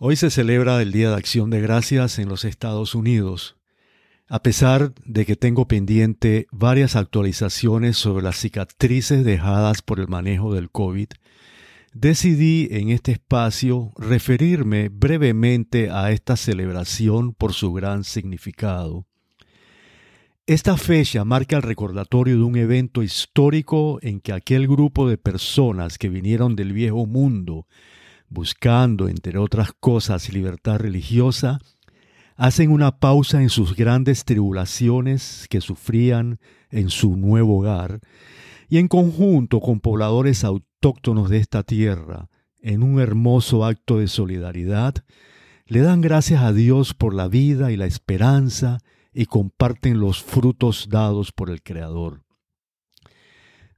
Hoy se celebra el Día de Acción de Gracias en los Estados Unidos. A pesar de que tengo pendiente varias actualizaciones sobre las cicatrices dejadas por el manejo del COVID, decidí en este espacio referirme brevemente a esta celebración por su gran significado. Esta fecha marca el recordatorio de un evento histórico en que aquel grupo de personas que vinieron del viejo mundo buscando, entre otras cosas, libertad religiosa, hacen una pausa en sus grandes tribulaciones que sufrían en su nuevo hogar y en conjunto con pobladores autóctonos de esta tierra, en un hermoso acto de solidaridad, le dan gracias a Dios por la vida y la esperanza y comparten los frutos dados por el Creador.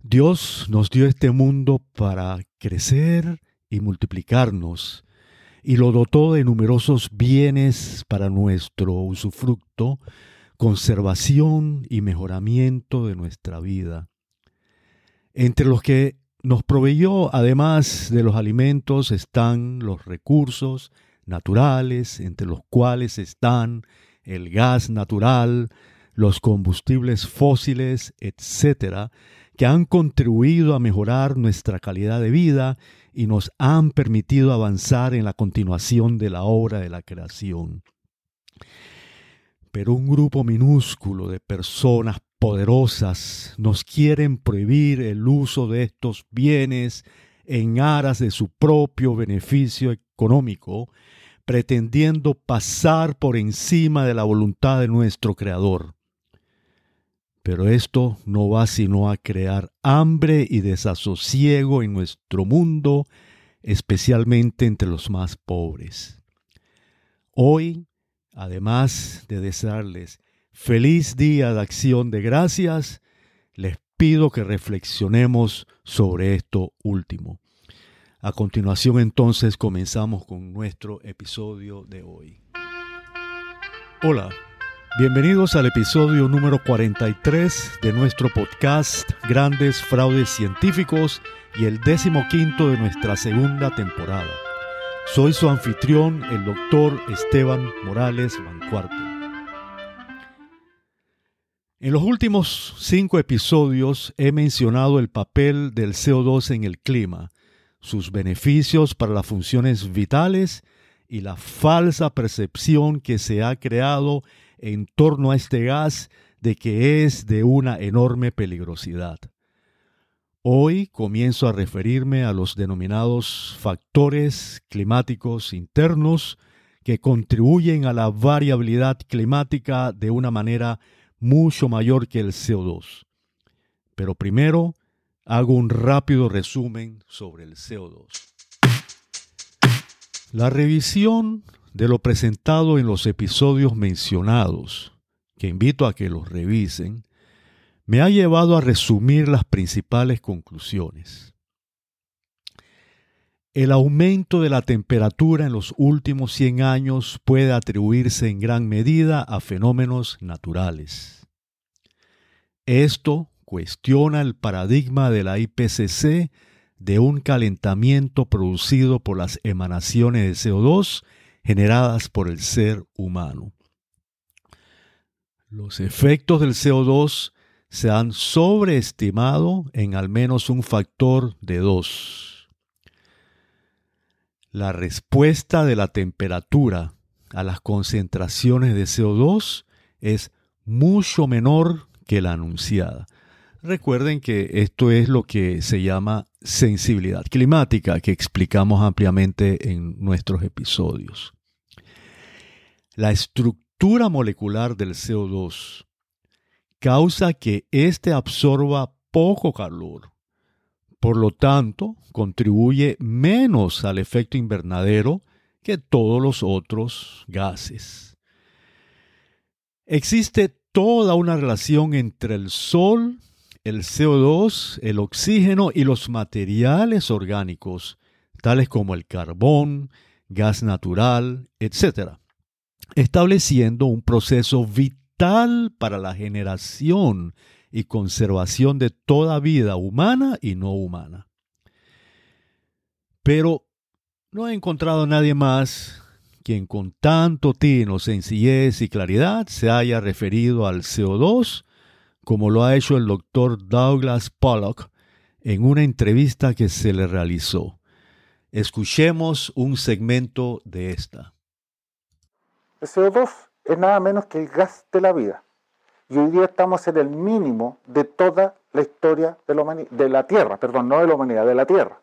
Dios nos dio este mundo para crecer y multiplicarnos, y lo dotó de numerosos bienes para nuestro usufructo, conservación y mejoramiento de nuestra vida. Entre los que nos proveyó, además de los alimentos, están los recursos naturales, entre los cuales están el gas natural, los combustibles fósiles, etcétera, que han contribuido a mejorar nuestra calidad de vida y nos han permitido avanzar en la continuación de la obra de la creación. Pero un grupo minúsculo de personas poderosas nos quieren prohibir el uso de estos bienes en aras de su propio beneficio económico, pretendiendo pasar por encima de la voluntad de nuestro Creador. Pero esto no va sino a crear hambre y desasosiego en nuestro mundo, especialmente entre los más pobres. Hoy, además de desearles feliz día de acción de gracias, les pido que reflexionemos sobre esto último. A continuación entonces comenzamos con nuestro episodio de hoy. Hola. Bienvenidos al episodio número 43 de nuestro podcast Grandes Fraudes Científicos y el décimo quinto de nuestra segunda temporada. Soy su anfitrión, el doctor Esteban Morales Mancuarto. En los últimos cinco episodios he mencionado el papel del CO2 en el clima, sus beneficios para las funciones vitales y la falsa percepción que se ha creado en torno a este gas de que es de una enorme peligrosidad. Hoy comienzo a referirme a los denominados factores climáticos internos que contribuyen a la variabilidad climática de una manera mucho mayor que el CO2. Pero primero hago un rápido resumen sobre el CO2. La revisión de lo presentado en los episodios mencionados, que invito a que los revisen, me ha llevado a resumir las principales conclusiones. El aumento de la temperatura en los últimos 100 años puede atribuirse en gran medida a fenómenos naturales. Esto cuestiona el paradigma de la IPCC de un calentamiento producido por las emanaciones de CO2 generadas por el ser humano. Los efectos del CO2 se han sobreestimado en al menos un factor de dos. La respuesta de la temperatura a las concentraciones de CO2 es mucho menor que la anunciada. Recuerden que esto es lo que se llama sensibilidad climática, que explicamos ampliamente en nuestros episodios. La estructura molecular del CO2 causa que éste absorba poco calor. Por lo tanto, contribuye menos al efecto invernadero que todos los otros gases. Existe toda una relación entre el Sol el CO2, el oxígeno y los materiales orgánicos, tales como el carbón, gas natural, etc., estableciendo un proceso vital para la generación y conservación de toda vida humana y no humana. Pero no he encontrado a nadie más quien con tanto tino, sencillez y claridad se haya referido al CO2, como lo ha hecho el doctor Douglas Pollock en una entrevista que se le realizó. Escuchemos un segmento de esta. El CO2 es nada menos que el gas de la vida. Y hoy día estamos en el mínimo de toda la historia de la, Tierra, perdón, no de la humanidad, de la Tierra.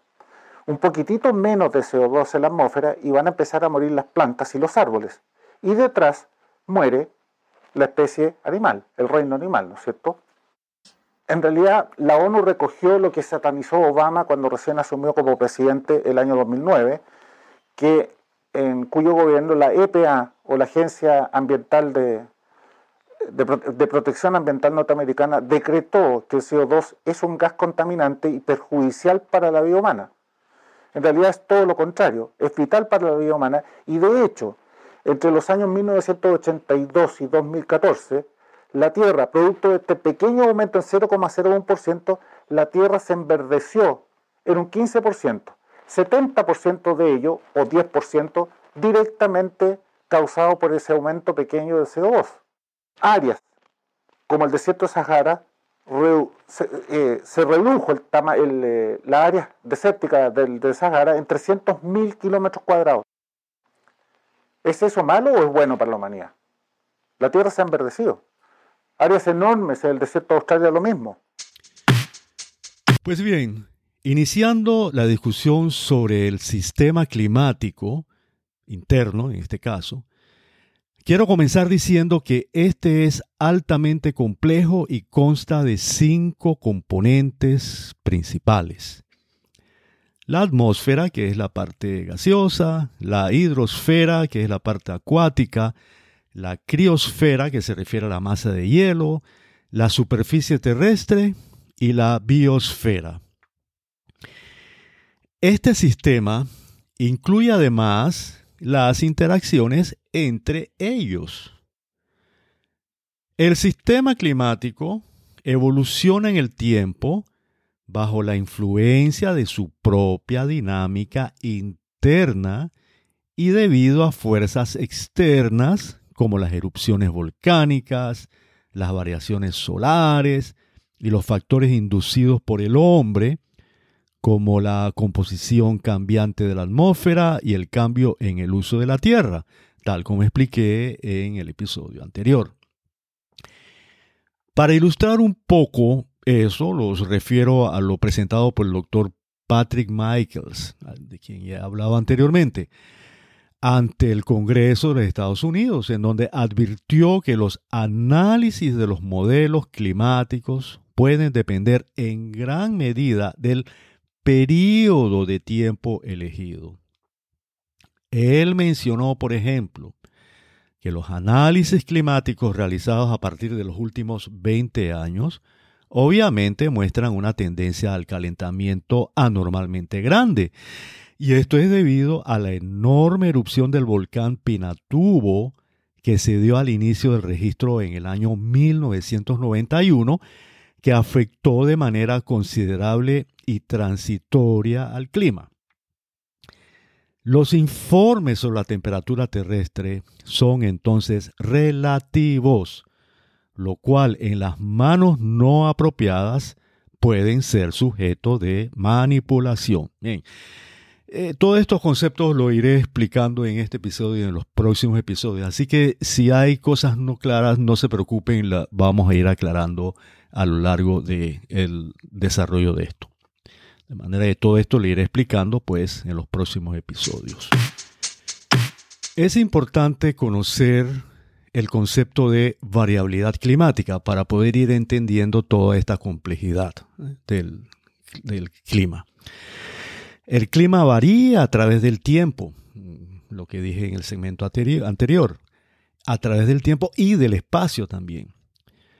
Un poquitito menos de CO2 en la atmósfera y van a empezar a morir las plantas y los árboles. Y detrás muere la especie animal, el reino animal, ¿no es cierto? En realidad, la ONU recogió lo que satanizó Obama cuando recién asumió como presidente el año 2009, que en cuyo gobierno la EPA o la Agencia Ambiental de, de, Protección Ambiental Norteamericana decretó que el CO2 es un gas contaminante y perjudicial para la vida humana. En realidad es todo lo contrario, es vital para la vida humana y de hecho, entre los años 1982 y 2014, la Tierra, producto de este pequeño aumento en 0,01%, la Tierra se enverdeció en un 15%, 70% de ello, o 10%, directamente causado por ese aumento pequeño de CO2. Áreas como el desierto de Sahara, eh, se, redujo el, eh, la área desértica del, del Sahara en 300.000 kilómetros cuadrados. ¿Es eso malo o es bueno para la humanidad? La Tierra se ha enverdecido áreas enormes, el desierto de Australia lo mismo. Pues bien, iniciando la discusión sobre el sistema climático interno, en este caso, quiero comenzar diciendo que este es altamente complejo y consta de cinco componentes principales. La atmósfera, que es la parte gaseosa, la hidrosfera, que es la parte acuática, la criosfera, que se refiere a la masa de hielo, la superficie terrestre y la biosfera. Este sistema incluye además las interacciones entre ellos. El sistema climático evoluciona en el tiempo bajo la influencia de su propia dinámica interna y debido a fuerzas externas como las erupciones volcánicas, las variaciones solares y los factores inducidos por el hombre, como la composición cambiante de la atmósfera y el cambio en el uso de la Tierra, tal como expliqué en el episodio anterior. Para ilustrar un poco eso, los refiero a lo presentado por el doctor Patrick Michaels, de quien ya he hablado anteriormente ante el Congreso de Estados Unidos, en donde advirtió que los análisis de los modelos climáticos pueden depender en gran medida del periodo de tiempo elegido. Él mencionó, por ejemplo, que los análisis climáticos realizados a partir de los últimos 20 años obviamente muestran una tendencia al calentamiento anormalmente grande y esto es debido a la enorme erupción del volcán Pinatubo que se dio al inicio del registro en el año 1991, que afectó de manera considerable y transitoria al clima. Los informes sobre la temperatura terrestre son entonces relativos, lo cual en las manos no apropiadas pueden ser sujeto de manipulación. Bien. Eh, todos estos conceptos lo iré explicando en este episodio y en los próximos episodios. Así que si hay cosas no claras, no se preocupen, la vamos a ir aclarando a lo largo del desarrollo de esto. De manera que todo esto le iré explicando pues en los próximos episodios. Es importante conocer el concepto de variabilidad climática para poder ir entendiendo toda esta complejidad ¿eh? del, del clima. El clima varía a través del tiempo, lo que dije en el segmento anterior, a través del tiempo y del espacio también.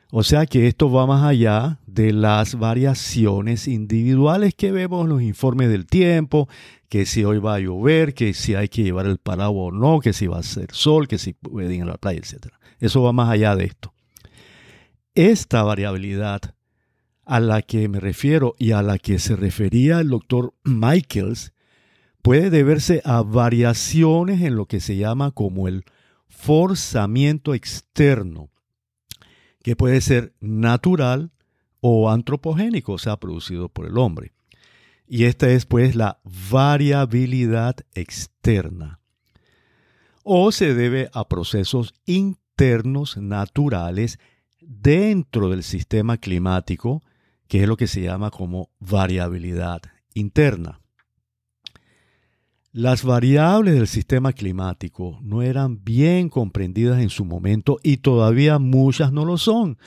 O sea que esto va más allá de las variaciones individuales que vemos en los informes del tiempo, que si hoy va a llover, que si hay que llevar el paraguas o no, que si va a ser sol, que si pueden ir a la playa, etc. Eso va más allá de esto. Esta variabilidad a la que me refiero y a la que se refería el doctor Michaels puede deberse a variaciones en lo que se llama como el forzamiento externo, que puede ser natural o antropogénico, o sea, producido por el hombre. Y esta es pues la variabilidad externa. O se debe a procesos internos naturales dentro del sistema climático, que es lo que se llama como variabilidad interna. Las variables del sistema climático no eran bien comprendidas en su momento y todavía muchas no lo son.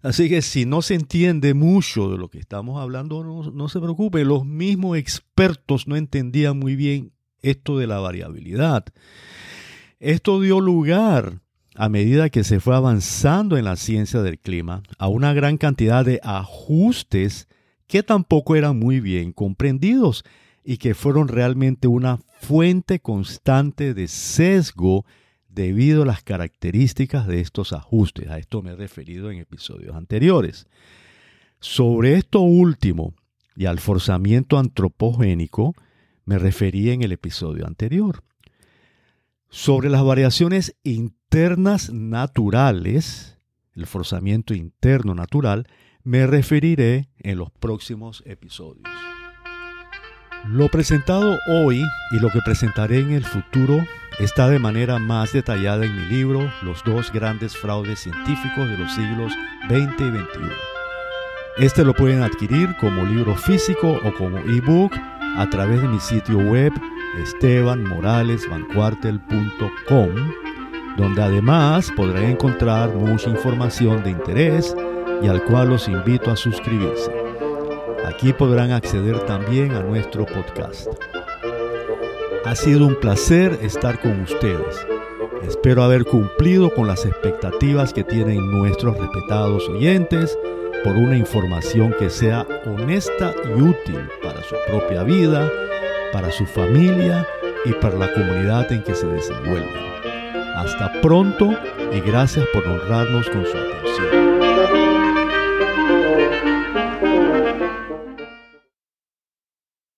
Así que si no se entiende mucho de lo que estamos hablando, no, se preocupe, los mismos expertos no entendían muy bien esto de la variabilidad. Esto dio lugar, a medida que se fue avanzando en la ciencia del clima, a una gran cantidad de ajustes que tampoco eran muy bien comprendidos y que fueron realmente una fuente constante de sesgo debido a las características de estos ajustes. A esto me he referido en episodios anteriores. Sobre esto último y al forzamiento antropogénico me referí en el episodio anterior. Sobre las variaciones internas naturales, el forzamiento interno natural, me referiré en los próximos episodios. Lo presentado hoy y lo que presentaré en el futuro está de manera más detallada en mi libro Los dos grandes fraudes científicos de los siglos XX y XXI. Este lo pueden adquirir como libro físico o como ebook a través de mi sitio web estebanmoralesvancuartel.com, donde además podrán encontrar mucha información de interés y al cual los invito a suscribirse. Aquí podrán acceder también a nuestro podcast. Ha sido un placer estar con ustedes. Espero haber cumplido con las expectativas que tienen nuestros respetados oyentes por una información que sea honesta y útil para su propia vida, para su familia y para la comunidad en que se desenvuelven. Hasta pronto y gracias por honrarnos con su atención.